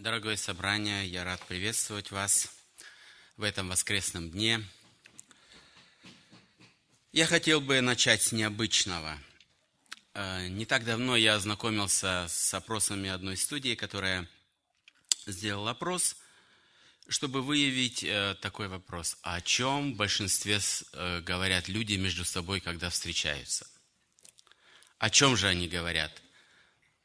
Дорогое собрание, я рад приветствовать вас в этом воскресном дне. Я хотел бы начать с необычного. Э, не так давно я ознакомился с опросами одной студии, которая сделала опрос, чтобы выявить э, такой вопрос. О чем в большинстве э, говорят люди между собой, когда встречаются? О чем же они говорят?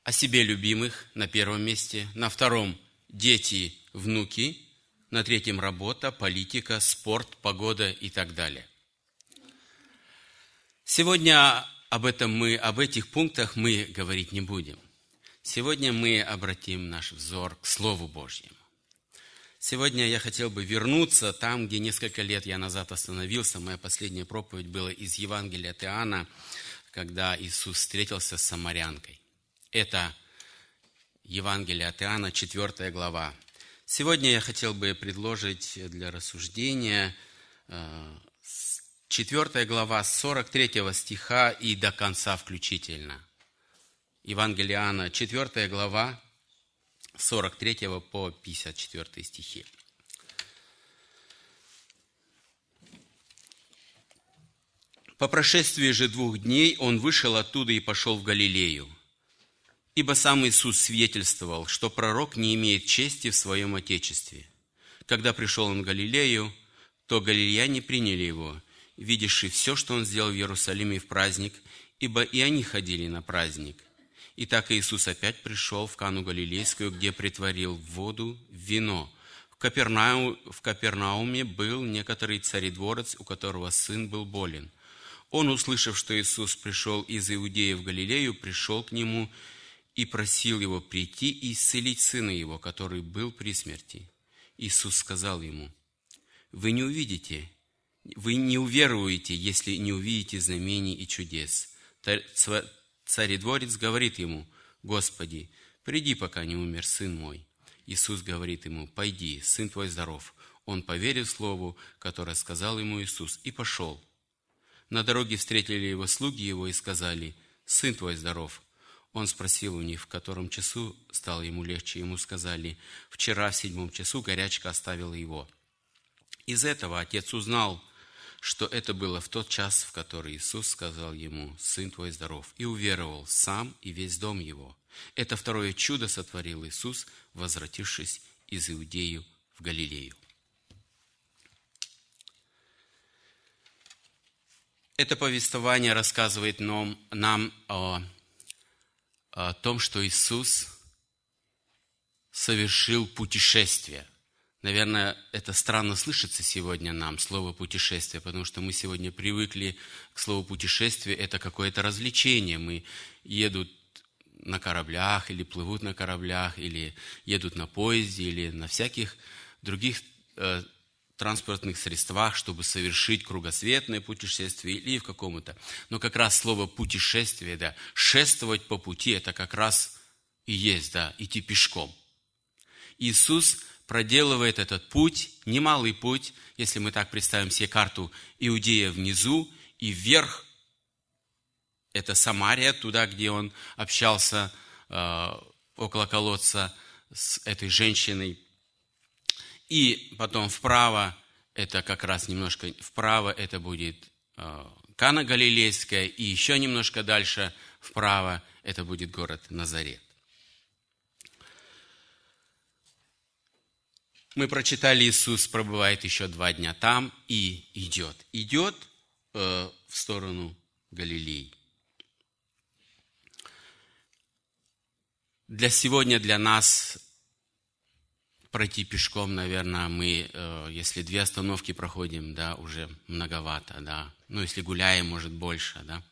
О себе любимых на первом месте, на втором – дети, внуки, на третьем – работа, политика, спорт, погода и так далее. Сегодня об этом мы, об этих пунктах мы говорить не будем. Сегодня мы обратим наш взор к Слову Божьему. Сегодня я хотел бы вернуться там, где несколько лет я назад остановился. Моя последняя проповедь была из Евангелия от Иоанна, когда Иисус встретился с самарянкой. Это Евангелие от Иоанна, 4 глава. Сегодня я хотел бы предложить для рассуждения 4 э, глава с 43 стиха и до конца включительно. Евангелие Иоанна, 4 глава, 43 по 54 стихи. По прошествии же двух дней он вышел оттуда и пошел в Галилею – Ибо сам Иисус свидетельствовал, что пророк не имеет чести в своем Отечестве. Когда пришел он в Галилею, то галилеяне приняли его, видевши все, что он сделал в Иерусалиме в праздник, ибо и они ходили на праздник. И так Иисус опять пришел в Кану Галилейскую, где притворил воду в вино. В, Капернау, в Капернауме был некоторый царедворец, у которого сын был болен. Он, услышав, что Иисус пришел из Иудеи в Галилею, пришел к нему и просил его прийти и исцелить сына его, который был при смерти. Иисус сказал ему, «Вы не увидите, вы не уверуете, если не увидите знамений и чудес». Царедворец говорит ему, «Господи, приди, пока не умер сын мой». Иисус говорит ему, «Пойди, сын твой здоров». Он поверил слову, которое сказал ему Иисус, и пошел. На дороге встретили его слуги его и сказали, «Сын твой здоров». Он спросил у них, в котором часу стало ему легче. Ему сказали, вчера в седьмом часу горячка оставила его. Из этого отец узнал, что это было в тот час, в который Иисус сказал ему, «Сын твой здоров», и уверовал сам и весь дом его. Это второе чудо сотворил Иисус, возвратившись из Иудею в Галилею. Это повествование рассказывает нам, нам о о том, что Иисус совершил путешествие. Наверное, это странно слышится сегодня нам, слово «путешествие», потому что мы сегодня привыкли к слову «путешествие». Это какое-то развлечение. Мы едут на кораблях, или плывут на кораблях, или едут на поезде, или на всяких других э, транспортных средствах, чтобы совершить кругосветное путешествие или в каком-то. Но как раз слово путешествие, да, шествовать по пути, это как раз и есть, да, идти пешком. Иисус проделывает этот путь, немалый путь, если мы так представим себе карту Иудея внизу и вверх, это Самария, туда, где он общался э, около колодца с этой женщиной, и потом вправо, это как раз немножко вправо, это будет э, Кана Галилейская, и еще немножко дальше вправо, это будет город Назарет. Мы прочитали, Иисус пробывает еще два дня там и идет. Идет э, в сторону Галилеи. Для сегодня, для нас пройти пешком, наверное, мы, э, если две остановки проходим, да, уже многовато, да. Ну, если гуляем, может, больше, да.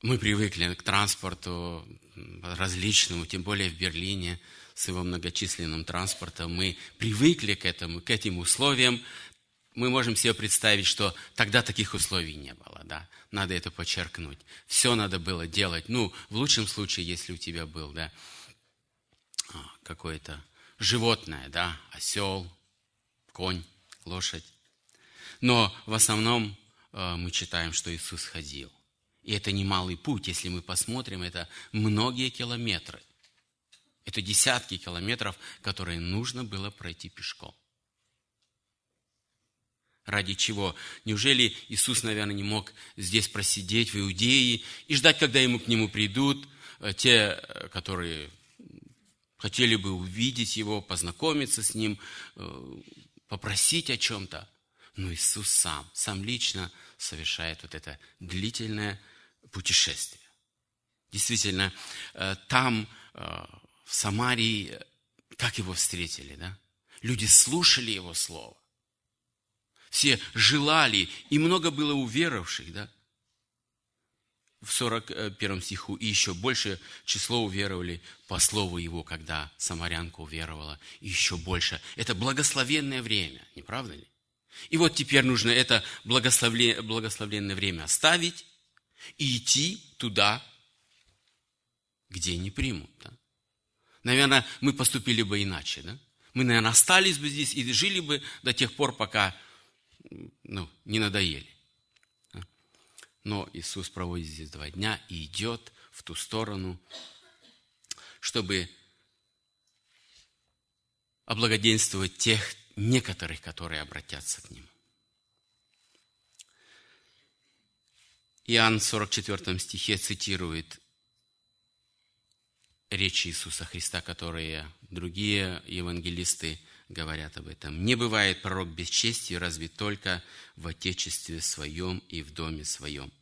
Мы привыкли к транспорту различному, тем более в Берлине с его многочисленным транспортом. Мы привыкли к этому, к этим условиям. Мы можем себе представить, что тогда таких условий не было, да. Надо это подчеркнуть. Все надо было делать. Ну, в лучшем случае, если у тебя был, да, а, какой-то животное, да, осел, конь, лошадь. Но в основном э, мы читаем, что Иисус ходил. И это немалый путь, если мы посмотрим, это многие километры. Это десятки километров, которые нужно было пройти пешком. Ради чего? Неужели Иисус, наверное, не мог здесь просидеть в Иудее и ждать, когда ему к нему придут э, те, э, которые хотели бы увидеть его, познакомиться с ним, э, попросить о чем-то? Но Иисус сам, сам лично совершает вот это длительное путешествие. Действительно, там, в Самарии, как его встретили, да? Люди слушали его слово все желали, и много было уверовавших, да? В 41 стиху, и еще больше число уверовали по слову его, когда самарянка уверовала, и еще больше. Это благословенное время, не правда ли? И вот теперь нужно это благословенное время оставить и идти туда, где не примут. Да? Наверное, мы поступили бы иначе. Да? Мы, наверное, остались бы здесь и жили бы до тех пор, пока ну, не надоели. Но Иисус проводит здесь два дня и идет в ту сторону, чтобы облагоденствовать тех некоторых, которые обратятся к Нему. Иоанн в 44 стихе цитирует речи Иисуса Христа, которые другие евангелисты говорят об этом. Не бывает пророк без чести, разве только в отечестве своем и в доме своем.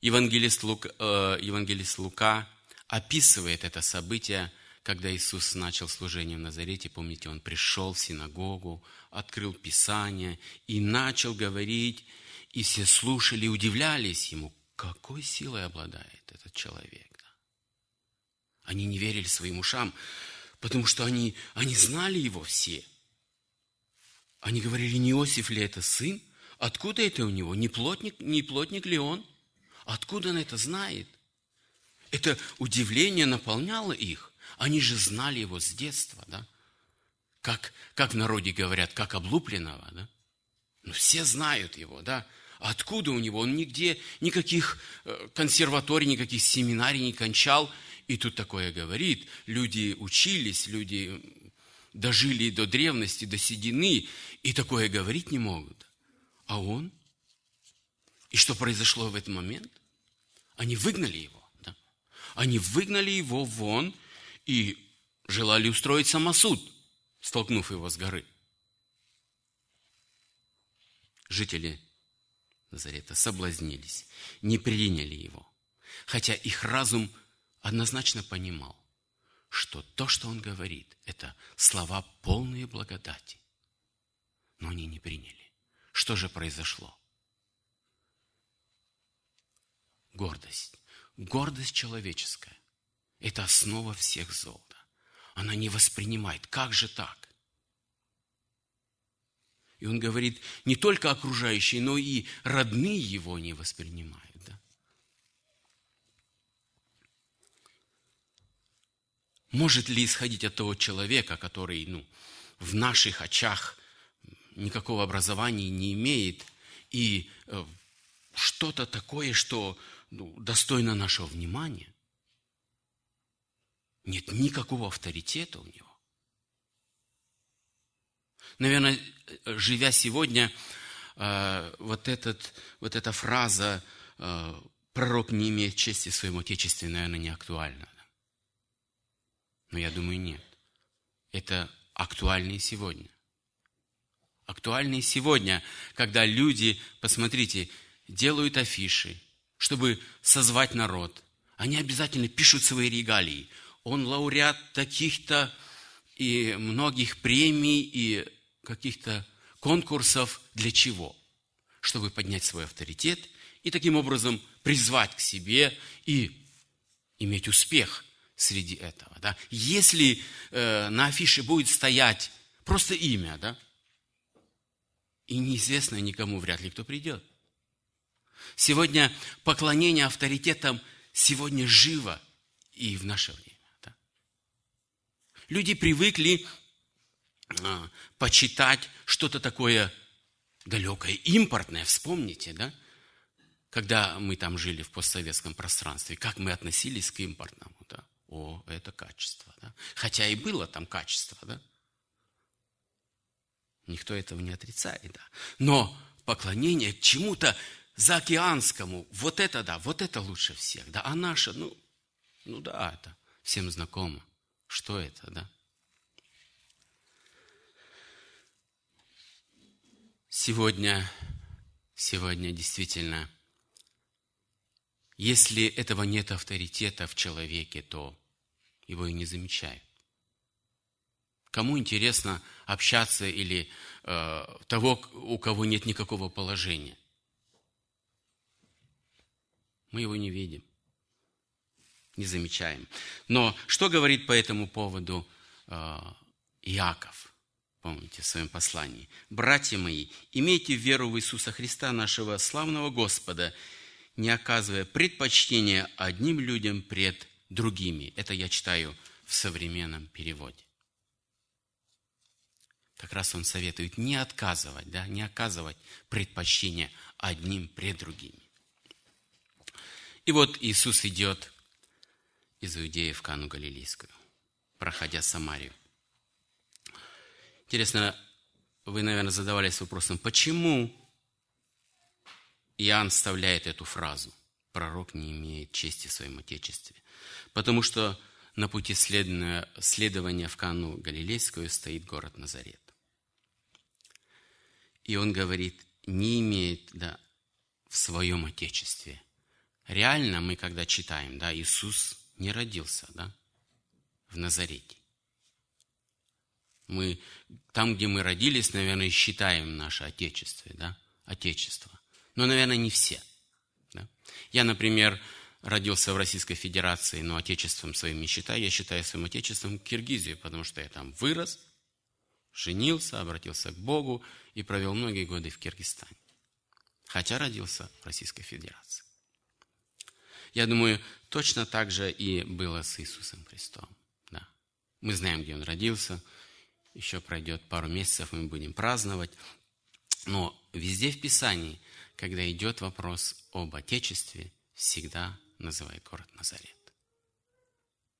Евангелист Лука, э, евангелист Лука описывает это событие, когда Иисус начал служение в Назарете. Помните, Он пришел в синагогу, открыл Писание и начал говорить, и все слушали, удивлялись Ему, какой силой обладает этот человек. Они не верили своим ушам потому что они, они знали его все. Они говорили, не Иосиф ли это сын? Откуда это у него? Не плотник, не плотник ли он? Откуда он это знает? Это удивление наполняло их. Они же знали его с детства, да? Как, как в народе говорят, как облупленного, да? Ну, все знают его, да? Откуда у него? Он нигде, никаких э, консерваторий, никаких семинарий не кончал – и тут такое говорит. Люди учились, люди дожили до древности, до седины, и такое говорить не могут. А он? И что произошло в этот момент? Они выгнали его. Да? Они выгнали его вон и желали устроить самосуд, столкнув его с горы. Жители Назарета соблазнились, не приняли его, хотя их разум – однозначно понимал, что то, что он говорит, это слова полные благодати. Но они не приняли. Что же произошло? Гордость. Гордость человеческая. Это основа всех зол. Она не воспринимает. Как же так? И он говорит, не только окружающие, но и родные его не воспринимают. Может ли исходить от того человека, который ну, в наших очах никакого образования не имеет, и э, что-то такое, что ну, достойно нашего внимания? Нет никакого авторитета у него. Наверное, живя сегодня, э, вот, этот, вот эта фраза э, «пророк не имеет чести своему отечеству», наверное, не актуальна. Но я думаю, нет. Это актуально и сегодня. Актуально и сегодня, когда люди, посмотрите, делают афиши, чтобы созвать народ. Они обязательно пишут свои регалии. Он лауреат таких-то и многих премий и каких-то конкурсов. Для чего? Чтобы поднять свой авторитет и таким образом призвать к себе и иметь успех среди этого. Да? Если э, на афише будет стоять просто имя, да, и неизвестно никому вряд ли кто придет. Сегодня поклонение авторитетам сегодня живо и в наше время. Да? Люди привыкли э, почитать что-то такое далекое, импортное, вспомните, да? когда мы там жили в постсоветском пространстве, как мы относились к импортному, да? О, это качество, да? Хотя и было там качество, да? Никто этого не отрицает, да? Но поклонение чему-то заокеанскому, вот это да, вот это лучше всех, да? А наше, ну, ну да, это всем знакомо. Что это, да? Сегодня, сегодня действительно, если этого нет авторитета в человеке, то его и не замечают. Кому интересно общаться или э, того, у кого нет никакого положения? Мы его не видим, не замечаем. Но что говорит по этому поводу э, Иаков? помните, в своем послании. «Братья мои, имейте веру в Иисуса Христа, нашего славного Господа, не оказывая предпочтения одним людям пред другими». Это я читаю в современном переводе. Как раз он советует не отказывать, да, не оказывать предпочтения одним пред другими. И вот Иисус идет из Иудеи в Кану Галилейскую, проходя Самарию. Интересно, вы, наверное, задавались вопросом, почему Иоанн вставляет эту фразу «пророк не имеет чести в своем Отечестве». Потому что на пути следования в Кану Галилейскую стоит город Назарет. И он говорит, не имеет да, в своем Отечестве. Реально мы, когда читаем, да, Иисус не родился да, в Назарете. Мы там, где мы родились, наверное, считаем наше Отечество, да? Отечество. Но, наверное, не все. Да? Я, например, родился в Российской Федерации, но отечеством своим не считаю. Я считаю своим отечеством Киргизию, потому что я там вырос, женился, обратился к Богу и провел многие годы в Киргизстане. Хотя родился в Российской Федерации. Я думаю, точно так же и было с Иисусом Христом. Да. Мы знаем, где Он родился – еще пройдет пару месяцев, мы будем праздновать. Но везде в Писании, когда идет вопрос об Отечестве, всегда называет город Назарет.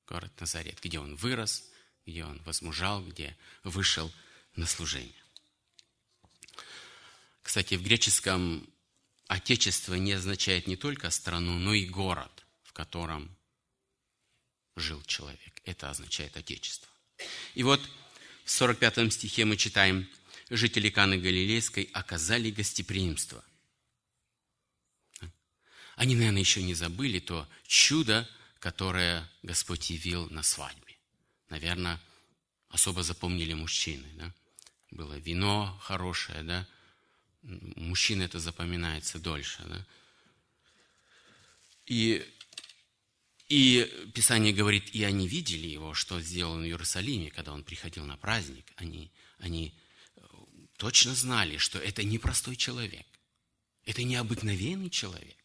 Город Назарет, где он вырос, где он возмужал, где вышел на служение. Кстати, в греческом Отечество не означает не только страну, но и город, в котором жил человек. Это означает Отечество. И вот в 45 стихе мы читаем, жители Каны Галилейской оказали гостеприимство. Они, наверное, еще не забыли то чудо, которое Господь явил на свадьбе. Наверное, особо запомнили мужчины. Да? Было вино хорошее, да? Мужчины это запоминается дольше. Да? И и Писание говорит, и они видели его, что сделал в Иерусалиме, когда он приходил на праздник. Они, они э, точно знали, что это не простой человек. Это необыкновенный человек.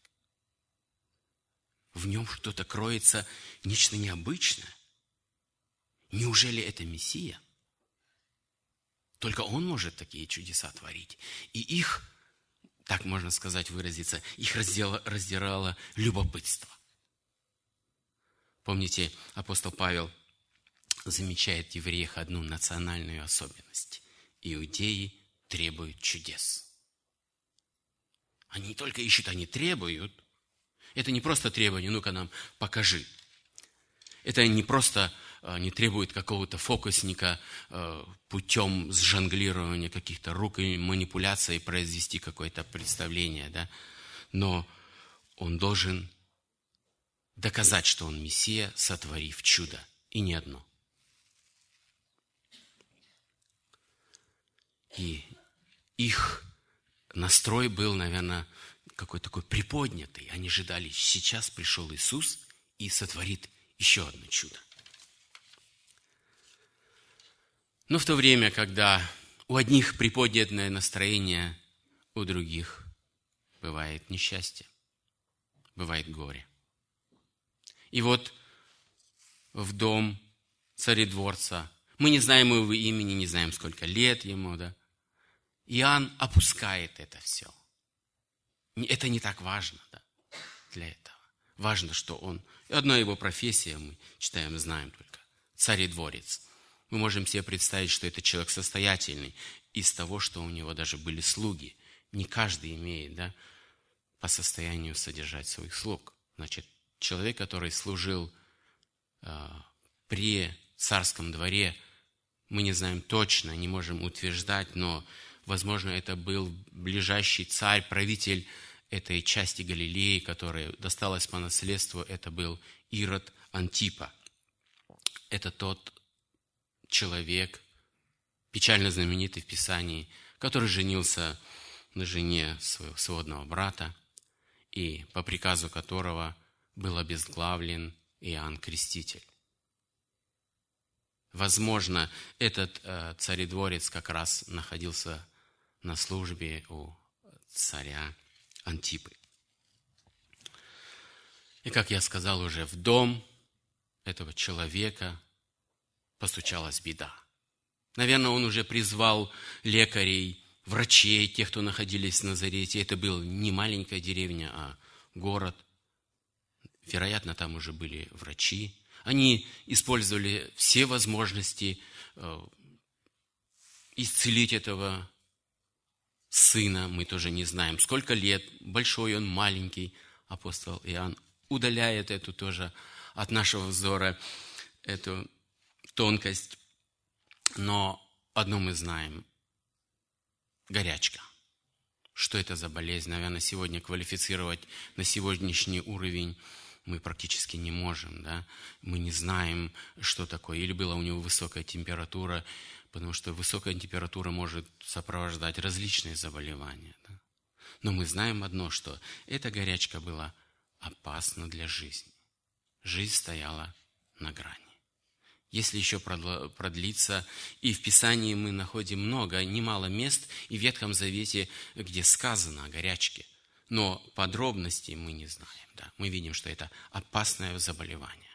В нем что-то кроется, нечто необычное. Неужели это Мессия? Только Он может такие чудеса творить. И их, так можно сказать, выразиться, их раздирало, раздирало любопытство. Помните, апостол Павел замечает в евреях одну национальную особенность. Иудеи требуют чудес. Они не только ищут, они требуют. Это не просто требование, ну-ка нам покажи. Это не просто э, не требует какого-то фокусника э, путем сжонглирования каких-то рук и манипуляций произвести какое-то представление, да? но он должен доказать, что он Мессия, сотворив чудо. И не одно. И их настрой был, наверное, какой-то такой приподнятый. Они ожидали, сейчас пришел Иисус и сотворит еще одно чудо. Но в то время, когда у одних приподнятое настроение, у других бывает несчастье, бывает горе. И вот в дом царедворца. Мы не знаем его имени, не знаем, сколько лет ему, да. Иоанн опускает это все. Это не так важно да, для этого. Важно, что он... Одна его профессия, мы читаем, знаем только. Царь и дворец. Мы можем себе представить, что это человек состоятельный из того, что у него даже были слуги. Не каждый имеет, да, по состоянию содержать своих слуг. Значит, человек, который служил э, при царском дворе, мы не знаем точно, не можем утверждать, но, возможно, это был ближайший царь, правитель этой части Галилеи, которая досталась по наследству, это был Ирод Антипа. Это тот человек, печально знаменитый в Писании, который женился на жене своего сводного брата, и по приказу которого был обезглавлен Иоанн Креститель. Возможно, этот э, царедворец как раз находился на службе у царя Антипы. И, как я сказал уже, в дом этого человека постучалась беда. Наверное, он уже призвал лекарей, врачей, тех, кто находились в Назарете. Это была не маленькая деревня, а город. Вероятно, там уже были врачи. Они использовали все возможности э, исцелить этого сына. Мы тоже не знаем, сколько лет, большой он, маленький. Апостол Иоанн удаляет эту тоже от нашего взора, эту тонкость. Но одно мы знаем – горячка. Что это за болезнь? Наверное, сегодня квалифицировать на сегодняшний уровень мы практически не можем, да, мы не знаем, что такое. Или была у него высокая температура, потому что высокая температура может сопровождать различные заболевания. Да. Но мы знаем одно, что эта горячка была опасна для жизни. Жизнь стояла на грани. Если еще продлиться, и в Писании мы находим много, немало мест и в Ветхом Завете, где сказано о горячке – но подробностей мы не знаем. Да. Мы видим, что это опасное заболевание.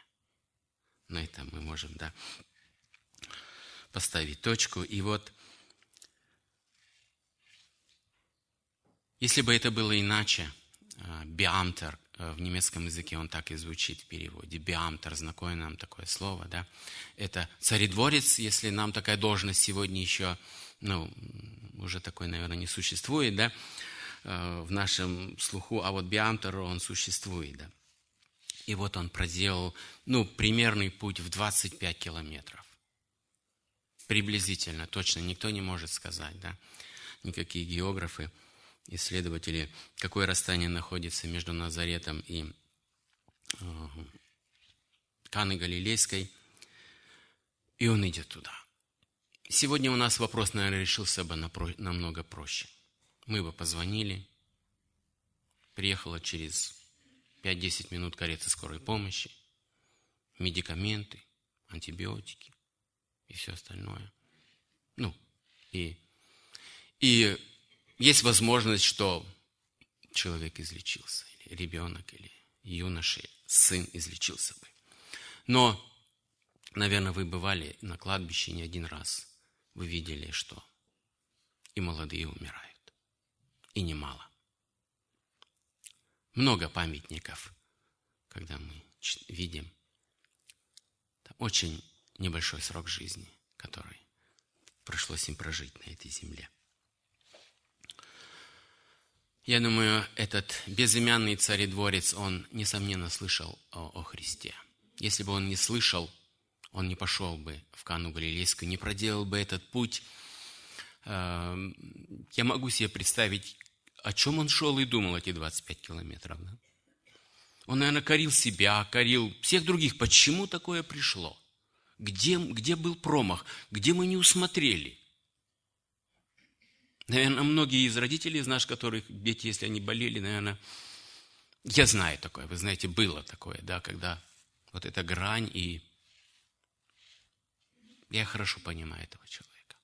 На этом мы можем да, поставить точку. И вот, если бы это было иначе, а, биамтер, а, в немецком языке он так и звучит в переводе. Биамтер, знакомое нам такое слово, да. Это царедворец, если нам такая должность сегодня еще, ну, уже такой, наверное, не существует, да. Э, в нашем слуху, а вот Биамтер, он существует. Да? И вот он проделал, ну, примерный путь в 25 километров. Приблизительно, точно, никто не может сказать, да? Никакие географы, исследователи, какое расстояние находится между Назаретом и э, Каной Галилейской. И он идет туда. Сегодня у нас вопрос, наверное, решился бы намного проще – мы бы позвонили, приехала через 5-10 минут карета скорой помощи, медикаменты, антибиотики и все остальное. Ну, и, и есть возможность, что человек излечился, или ребенок, или юноша, сын излечился бы. Но, наверное, вы бывали на кладбище не один раз. Вы видели, что и молодые умирают и немало. Много памятников, когда мы видим там очень небольшой срок жизни, который пришлось им прожить на этой земле. Я думаю, этот безымянный царедворец, он, несомненно, слышал о, о Христе. Если бы он не слышал, он не пошел бы в Кану Галилейскую, не проделал бы этот путь. Эм, я могу себе представить, о чем он шел и думал эти 25 километров. Да? Он, наверное, корил себя, корил всех других. Почему такое пришло? Где, где был промах? Где мы не усмотрели? Наверное, многие из родителей из наших, которых дети, если они болели, наверное, я знаю такое, вы знаете, было такое, да, когда вот эта грань и я хорошо понимаю этого человека.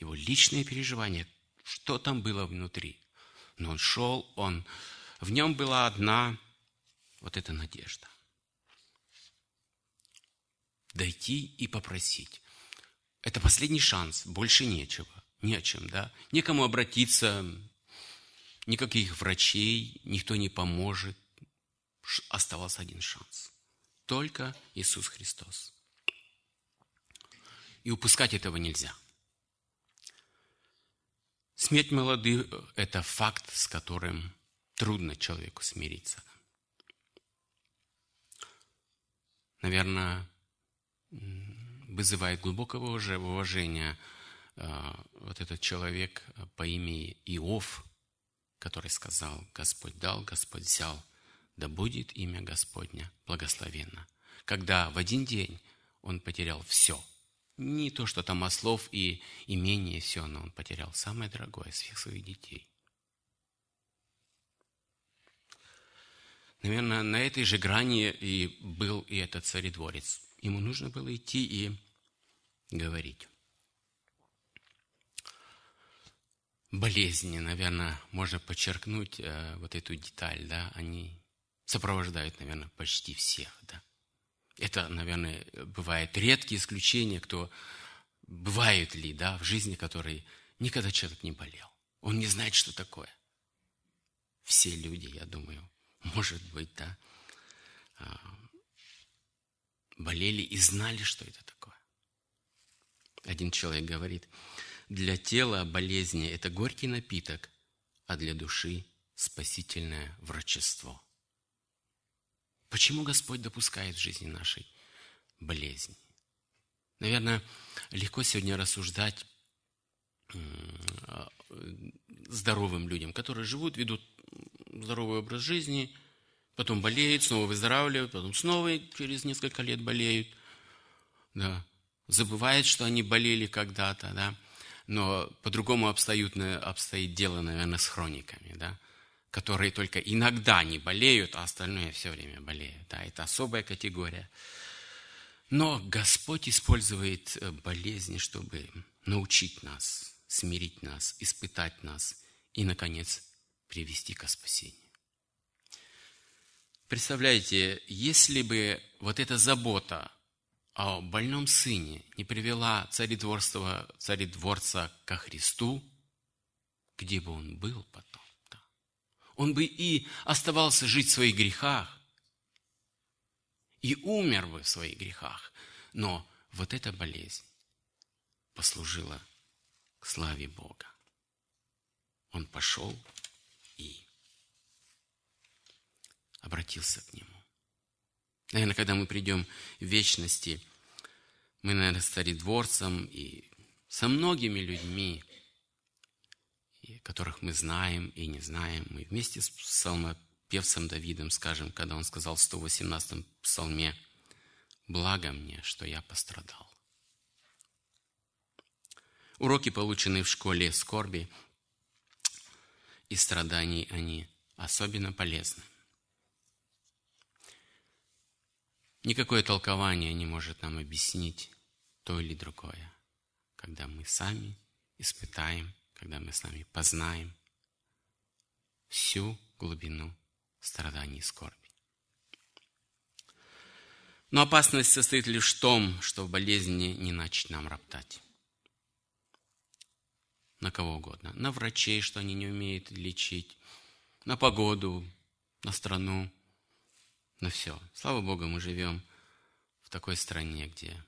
Его личные переживания, что там было внутри. Но он шел, он, в нем была одна вот эта надежда. Дойти и попросить. Это последний шанс, больше нечего, не о чем, да? Некому обратиться, никаких врачей, никто не поможет. Оставался один шанс. Только Иисус Христос. И упускать этого нельзя. Смерть молодых – это факт, с которым трудно человеку смириться. Наверное, вызывает глубокого уже уважения а, вот этот человек по имени Иов, который сказал, Господь дал, Господь взял, да будет имя Господня благословенно. Когда в один день он потерял все, не то, что там ослов и имение, все, но он потерял самое дорогое, всех своих детей. Наверное, на этой же грани и был и этот царедворец. Ему нужно было идти и говорить. Болезни, наверное, можно подчеркнуть э, вот эту деталь, да, они сопровождают, наверное, почти всех, да. Это, наверное, бывает редкие исключения, кто бывают ли, да, в жизни, который никогда человек не болел. Он не знает, что такое. Все люди, я думаю, может быть, да, а, болели и знали, что это такое. Один человек говорит, для тела болезни – это горький напиток, а для души – спасительное врачество. Почему Господь допускает в жизни нашей болезни? Наверное, легко сегодня рассуждать здоровым людям, которые живут, ведут здоровый образ жизни, потом болеют, снова выздоравливают, потом снова через несколько лет болеют, да, забывают, что они болели когда-то, да, но по-другому обстоит, обстоит дело, наверное, с хрониками, да, которые только иногда не болеют, а остальное все время болеют, да, это особая категория. Но Господь использует э, болезни, чтобы научить нас, смирить нас, испытать нас и, наконец, привести к спасению. Представляете, если бы вот эта забота о больном сыне не привела царедворство, царедворца ко Христу, где бы он был потом? Да? Он бы и оставался жить в своих грехах, и умер бы в своих грехах. Но вот эта болезнь послужила к славе Бога. Он пошел и обратился к Нему. Наверное, когда мы придем в вечности, мы, наверное, с царедворцем и со многими людьми, которых мы знаем и не знаем, мы вместе с псалмопевцем Давидом скажем, когда он сказал в 118-м псалме, «Благо мне, что я пострадал». Уроки, полученные в школе скорби, и страданий они особенно полезны. Никакое толкование не может нам объяснить то или другое, когда мы сами испытаем, когда мы с вами познаем всю глубину страданий и скорби. Но опасность состоит лишь в том, что в болезни не начать нам роптать на кого угодно. На врачей, что они не умеют лечить, на погоду, на страну, на все. Слава Богу, мы живем в такой стране, где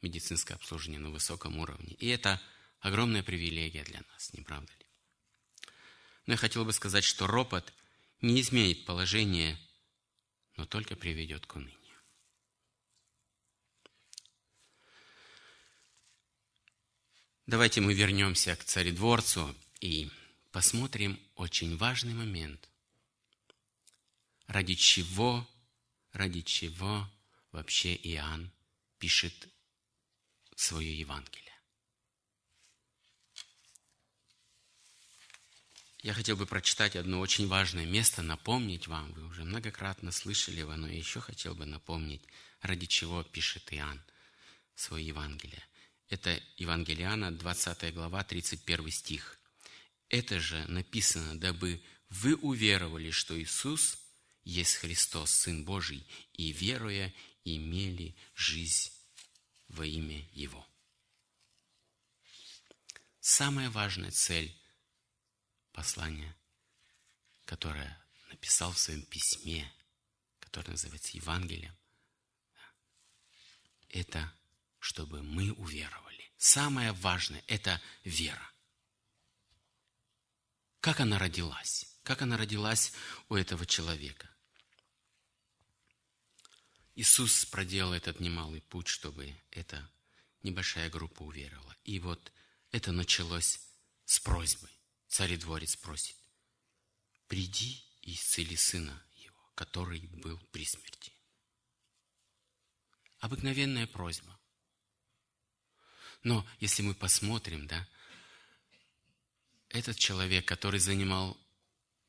медицинское обслуживание на высоком уровне. И это огромная привилегия для нас, не правда ли? Но я хотел бы сказать, что ропот не изменит положение, но только приведет к унынию. Давайте мы вернемся к царедворцу и посмотрим очень важный момент. Ради чего, ради чего вообще Иоанн пишет свое Евангелие? Я хотел бы прочитать одно очень важное место, напомнить вам, вы уже многократно слышали его, но я еще хотел бы напомнить, ради чего пишет Иоанн свое Евангелие. Это Евангелиана, 20 глава, 31 стих. Это же написано, дабы вы уверовали, что Иисус есть Христос, Сын Божий, и, веруя, имели жизнь во имя Его. Самая важная цель послание, которое написал в своем письме, которое называется Евангелием, это чтобы мы уверовали. Самое важное – это вера. Как она родилась? Как она родилась у этого человека? Иисус проделал этот немалый путь, чтобы эта небольшая группа уверовала. И вот это началось с просьбы. Царедворец просит, приди и исцели сына его, который был при смерти. Обыкновенная просьба. Но если мы посмотрим, да, этот человек, который занимал,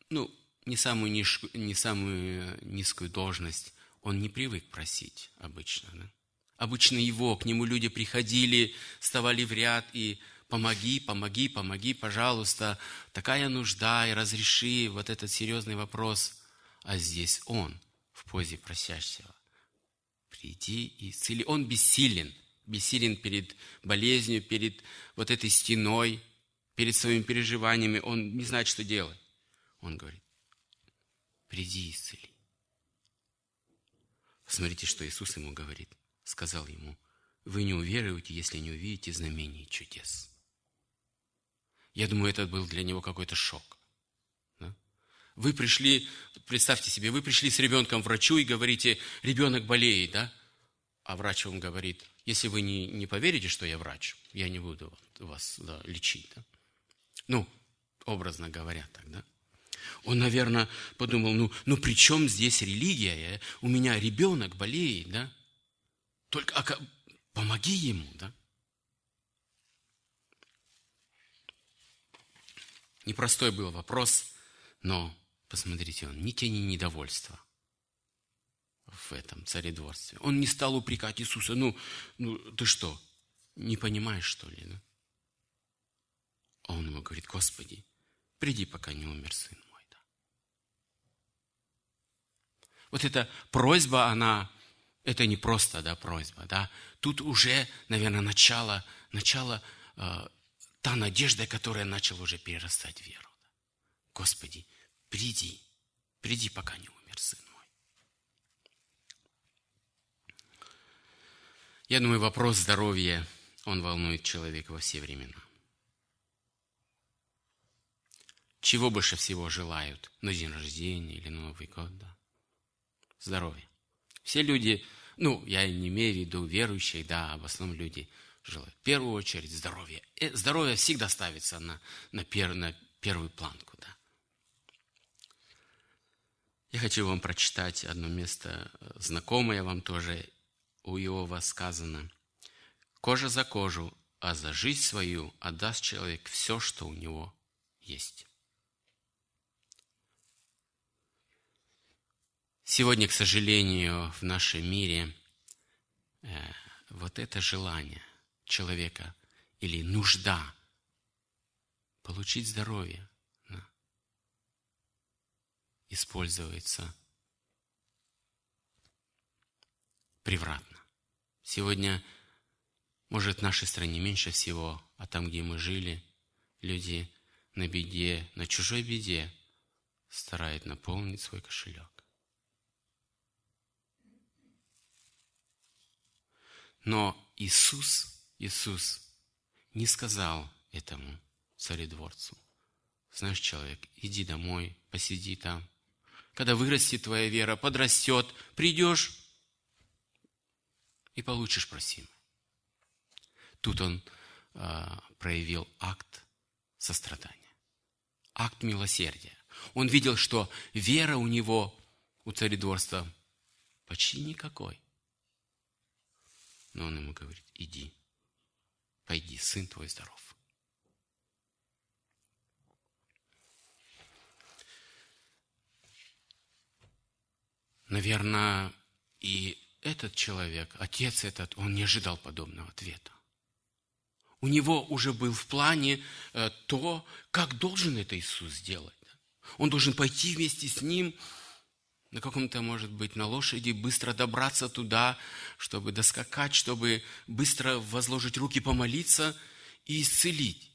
ну, не самую, низкую, не самую низкую должность, он не привык просить обычно. Да? Обычно его, к нему люди приходили, вставали в ряд и помоги, помоги, помоги, пожалуйста, такая нужда, и разреши вот этот серьезный вопрос. А здесь он в позе просящего. Приди и исцели. Он бессилен, бессилен перед болезнью, перед вот этой стеной, перед своими переживаниями. Он не знает, что делать. Он говорит, приди и исцели. Смотрите, что Иисус ему говорит. Сказал ему, вы не уверуете, если не увидите знамений чудес. Я думаю, это был для него какой-то шок. Да? Вы пришли, представьте себе, вы пришли с ребенком к врачу и говорите, ребенок болеет, да? А врач вам говорит, если вы не, не поверите, что я врач, я не буду вас да, лечить. Да? Ну, образно говоря тогда. Он, наверное, подумал, ну, ну при чем здесь религия? У меня ребенок болеет, да? Только а, помоги ему, да? Непростой был вопрос, но посмотрите, он ни тени недовольства в этом царедворстве. Он не стал упрекать Иисуса, ну, ну ты что, не понимаешь, что ли? Да? А он ему говорит, Господи, приди, пока не умер сын мой. Да? Вот эта просьба, она, это не просто да, просьба, да? тут уже, наверное, начало, начало э, та надежда, которая начала уже перерастать в веру. Господи, приди, приди, пока не умер сын мой. Я думаю, вопрос здоровья, он волнует человека во все времена. Чего больше всего желают на день рождения или на Новый год? Да? Здоровье. Все люди, ну, я не имею в виду верующих, да, в основном люди – желает. В первую очередь здоровье. Э, здоровье всегда ставится на, на, пер, на первую планку. Да. Я хочу вам прочитать одно место, э, знакомое вам тоже, у Иова сказано. «Кожа за кожу, а за жизнь свою отдаст человек все, что у него есть». Сегодня, к сожалению, в нашем мире э, вот это желание – человека или нужда получить здоровье да, используется превратно. Сегодня, может, в нашей стране меньше всего, а там, где мы жили, люди на беде, на чужой беде старают наполнить свой кошелек. Но Иисус Иисус не сказал этому царедворцу, знаешь, человек, иди домой, посиди там. Когда вырастет твоя вера, подрастет, придешь и получишь просимое. Тут он э, проявил акт сострадания, акт милосердия. Он видел, что вера у него, у царедворства, почти никакой. Но он ему говорит, иди, пойди, сын твой здоров. Наверное, и этот человек, отец этот, он не ожидал подобного ответа. У него уже был в плане э, то, как должен это Иисус сделать. Он должен пойти вместе с ним на каком-то, может быть, на лошади, быстро добраться туда, чтобы доскакать, чтобы быстро возложить руки, помолиться и исцелить.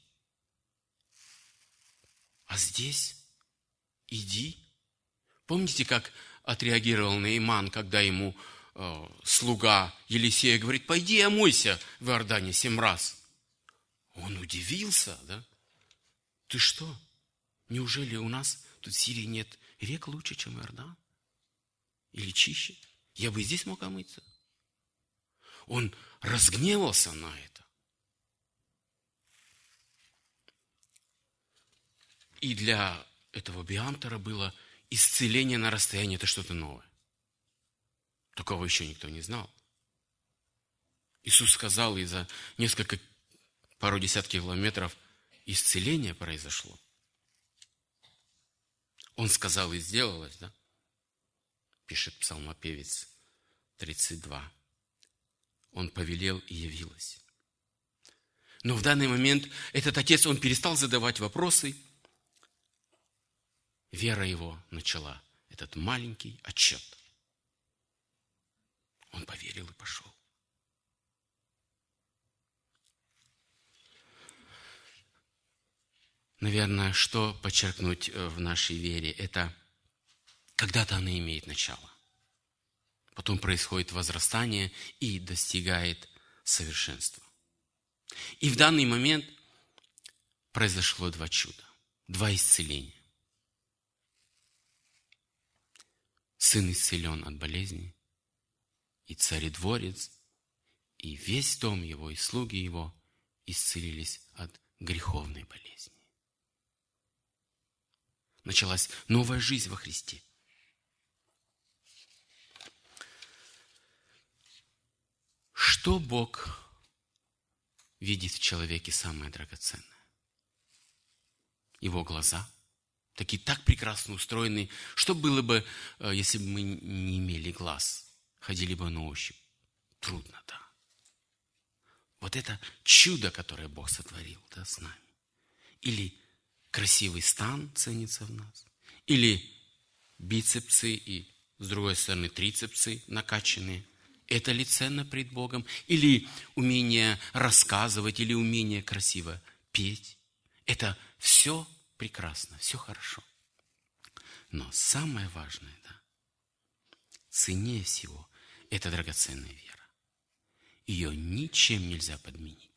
А здесь иди. Помните, как отреагировал Наиман, когда ему э, слуга Елисея говорит, пойди омойся в Иордане семь раз. Он удивился, да? Ты что? Неужели у нас тут в Сирии нет рек лучше, чем Иордан? Или чище? Я бы и здесь мог омыться. Он разгневался на это. И для этого Биамтера было исцеление на расстоянии, это что-то новое. Такого еще никто не знал. Иисус сказал, и за несколько, пару десятков километров исцеление произошло. Он сказал и сделалось, да? Пишет псалмопевец 32. Он повелел и явилось. Но в данный момент этот отец, он перестал задавать вопросы – вера его начала этот маленький отчет. Он поверил и пошел. Наверное, что подчеркнуть э, в нашей вере, это когда-то она имеет начало. Потом происходит возрастание и достигает совершенства. И в данный момент произошло два чуда, два исцеления. сын исцелен от болезни, и царедворец, и весь дом его, и слуги его исцелились от греховной болезни. Началась новая жизнь во Христе. Что Бог видит в человеке самое драгоценное? Его глаза – такие так прекрасно устроены. Что было бы, э, если бы мы не имели глаз? Ходили бы на ощупь. Трудно, да. Вот это чудо, которое Бог сотворил да, с нами. Или красивый стан ценится в нас. Или бицепсы и, с другой стороны, трицепсы накачанные. Это ли ценно пред Богом? Или умение рассказывать, или умение красиво петь. Это все прекрасно, все хорошо. Но самое важное, да, ценнее всего, это драгоценная вера. Ее ничем нельзя подменить.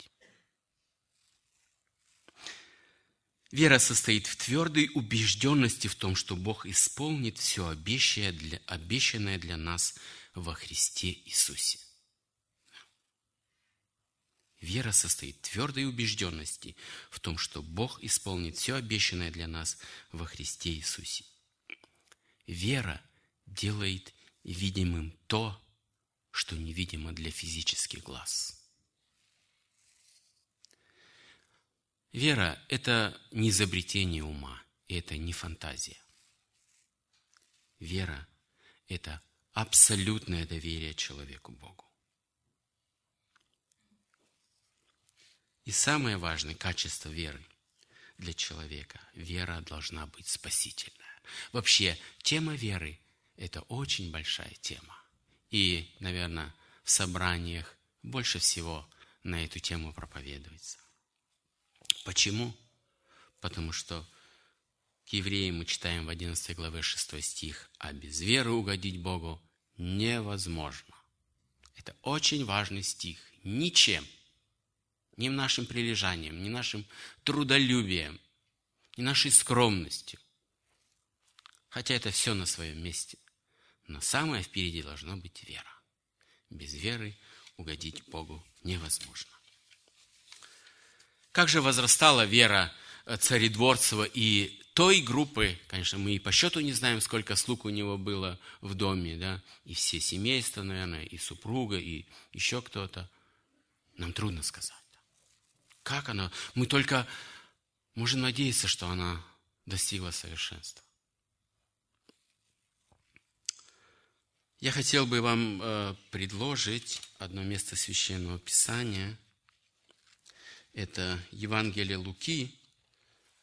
Вера состоит в твердой убежденности в том, что Бог исполнит все обещанное для нас во Христе Иисусе. Вера состоит в твердой убежденности в том, что Бог исполнит все обещанное для нас во Христе Иисусе. Вера делает видимым то, что невидимо для физических глаз. Вера – это не изобретение ума, это не фантазия. Вера – это абсолютное доверие человеку Богу. И самое важное качество веры для человека – вера должна быть спасительная. Вообще, тема веры – это очень большая тема. И, наверное, в собраниях больше всего на эту тему проповедуется. Почему? Потому что евреям мы читаем в 11 главе 6 стих, а без веры угодить Богу невозможно. Это очень важный стих. Ничем – ни нашим прилежанием, ни нашим трудолюбием, ни нашей скромностью. Хотя это все на своем месте. Но самое впереди должно быть вера. Без веры угодить Богу невозможно. Как же возрастала вера царедворцева и той группы, конечно, мы и по счету не знаем, сколько слуг у него было в доме, да, и все семейства, наверное, и супруга, и еще кто-то. Нам трудно сказать. Как она? Мы только можем надеяться, что она достигла совершенства. Я хотел бы вам э, предложить одно место священного писания. Это Евангелие Луки,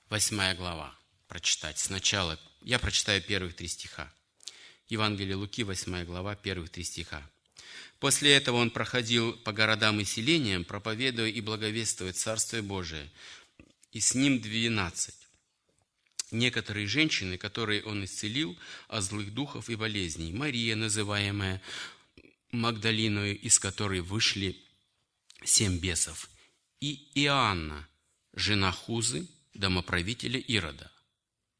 8 глава. Прочитать сначала. Я прочитаю первых три стиха. Евангелие Луки, 8 глава, первых три стиха. После этого он проходил по городам и селениям, проповедуя и благовествуя Царствие Божие, и с ним двенадцать. некоторые женщины, которые он исцелил от злых духов и болезней. Мария, называемая Магдалиною, из которой вышли семь бесов. И Иоанна, жена Хузы, домоправителя Ирода,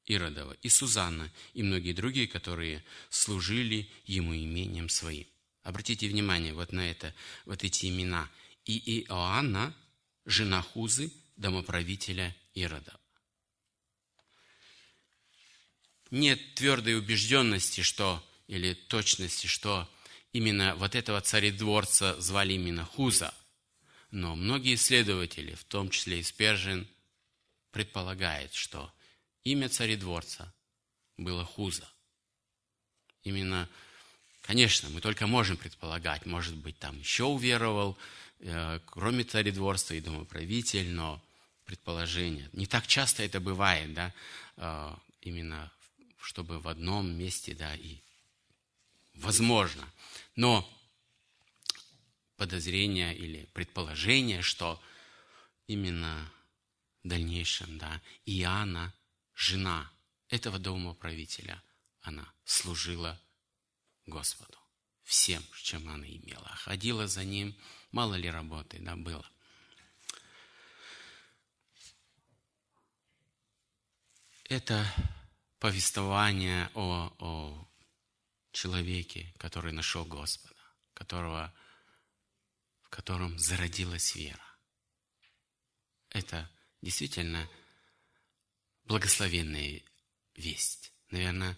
Иродова, и Сузанна, и многие другие, которые служили ему имением своим. Обратите внимание вот на это, вот эти имена. И Иоанна, жена Хузы, домоправителя Ирода. Нет твердой убежденности, что, или точности, что именно вот этого царедворца звали именно Хуза. Но многие исследователи, в том числе и Спержин, предполагают, что имя царедворца было Хуза. Именно, конечно, мы только можем предполагать, может быть, там еще уверовал, э, кроме царедворства и домоправитель, но предположение. Не так часто это бывает, да, э, именно чтобы в одном месте, да, и возможно. Но подозрение или предположение, что именно дальнейшем, да, Иоанна, жена этого домоправителя, она служила Господу всем, чем она имела. Ходила за ним, мало ли работы, да, было. Это повествование о, о человеке, который нашел Господа, которого, в котором зародилась вера. Это действительно благословенная весть. Наверное,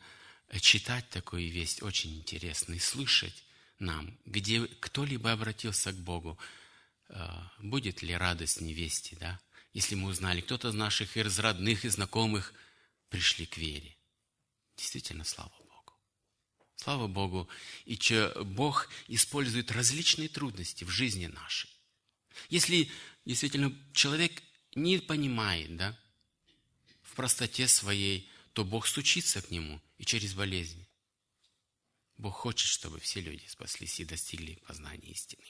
читать такую весть очень интересно и слышать нам, где кто-либо обратился к Богу, э, будет ли радость невесте, да? Если мы узнали, кто-то из наших из родных и знакомых пришли к вере. Действительно, слава Богу. Слава Богу. И че Бог использует различные трудности в жизни нашей. Если действительно человек не понимает, да, в простоте своей, то Бог стучится к нему и через болезнь. Бог хочет, чтобы все люди спаслись и достигли познания истины.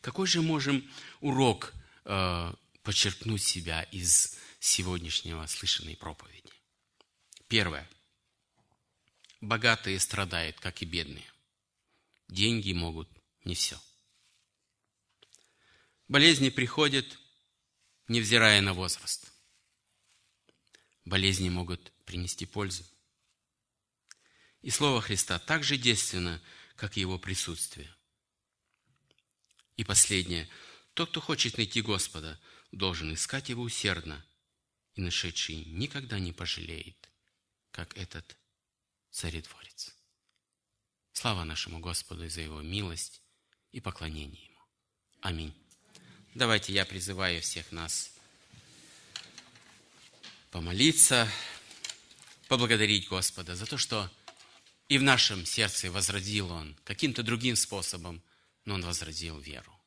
Какой же можем урок э, подчеркнуть себя из сегодняшнего слышанной проповеди? Первое. Богатые страдают, как и бедные. Деньги могут не все. Болезни приходят, невзирая на возраст. Болезни могут принести пользу. И Слово Христа так же действенно, как и Его присутствие. И последнее. Тот, кто хочет найти Господа, должен искать Его усердно, и нашедший никогда не пожалеет, как этот царедворец. Слава нашему Господу за Его милость и поклонение Ему. Аминь. Давайте я призываю всех нас помолиться, поблагодарить Господа за то, что и в нашем сердце возродил Он каким-то другим способом, но Он возродил веру.